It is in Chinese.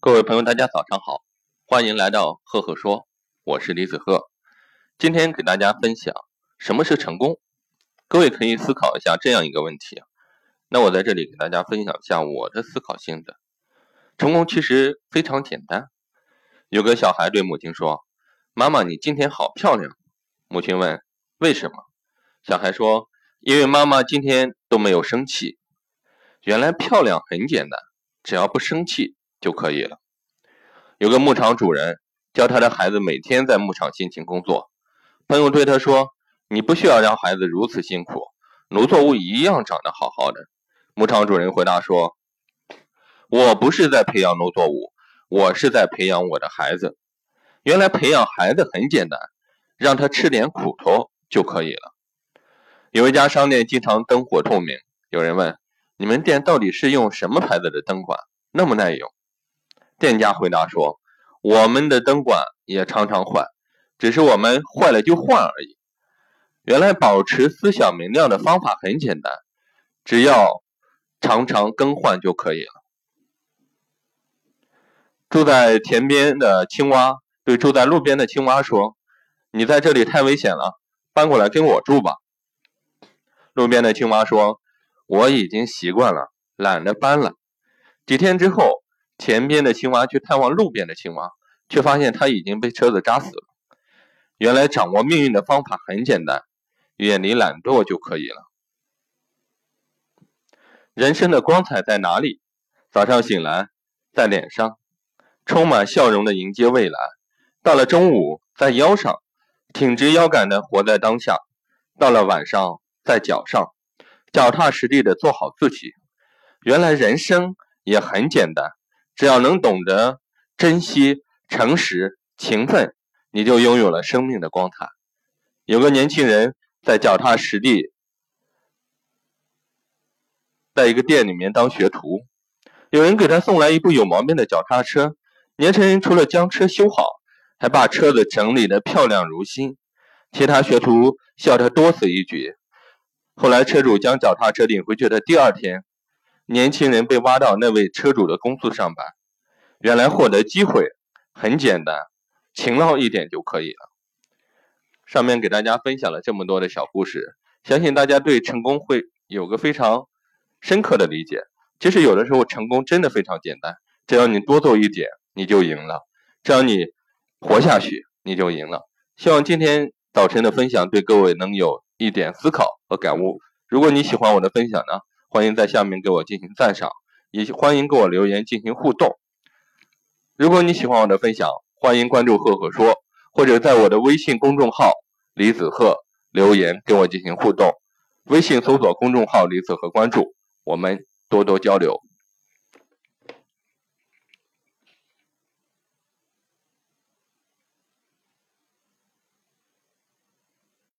各位朋友，大家早上好，欢迎来到赫赫说，我是李子赫。今天给大家分享什么是成功。各位可以思考一下这样一个问题。那我在这里给大家分享一下我的思考心得。成功其实非常简单。有个小孩对母亲说：“妈妈，你今天好漂亮。”母亲问：“为什么？”小孩说：“因为妈妈今天都没有生气。”原来漂亮很简单，只要不生气。就可以了。有个牧场主人教他的孩子每天在牧场辛勤工作。朋友对他说：“你不需要让孩子如此辛苦，农作物一样长得好好的。”牧场主人回答说：“我不是在培养农作物，我是在培养我的孩子。原来培养孩子很简单，让他吃点苦头就可以了。”有一家商店经常灯火通明，有人问：“你们店到底是用什么牌子的灯管，那么耐用？”店家回答说：“我们的灯管也常常坏，只是我们坏了就换而已。原来保持思想明亮的方法很简单，只要常常更换就可以了。”住在田边的青蛙对住在路边的青蛙说：“你在这里太危险了，搬过来跟我住吧。”路边的青蛙说：“我已经习惯了，懒得搬了。”几天之后。前边的青蛙去探望路边的青蛙，却发现它已经被车子扎死了。原来掌握命运的方法很简单，远离懒惰就可以了。人生的光彩在哪里？早上醒来，在脸上，充满笑容的迎接未来；到了中午，在腰上，挺直腰杆的活在当下；到了晚上，在脚上，脚踏实地的做好自己。原来人生也很简单。只要能懂得珍惜、诚实、勤奋，你就拥有了生命的光彩。有个年轻人在脚踏实地，在一个店里面当学徒。有人给他送来一部有毛病的脚踏车，年轻人除了将车修好，还把车子整理得漂亮如新。其他学徒笑他多此一举。后来车主将脚踏车领回去的第二天。年轻人被挖到那位车主的公司上班，原来获得机会很简单，勤劳一点就可以了。上面给大家分享了这么多的小故事，相信大家对成功会有个非常深刻的理解。其实有的时候成功真的非常简单，只要你多做一点，你就赢了；只要你活下去，你就赢了。希望今天早晨的分享对各位能有一点思考和感悟。如果你喜欢我的分享呢？欢迎在下面给我进行赞赏，也欢迎给我留言进行互动。如果你喜欢我的分享，欢迎关注“赫赫说”，或者在我的微信公众号“李子赫”留言跟我进行互动。微信搜索公众号“李子赫”，关注我们，多多交流。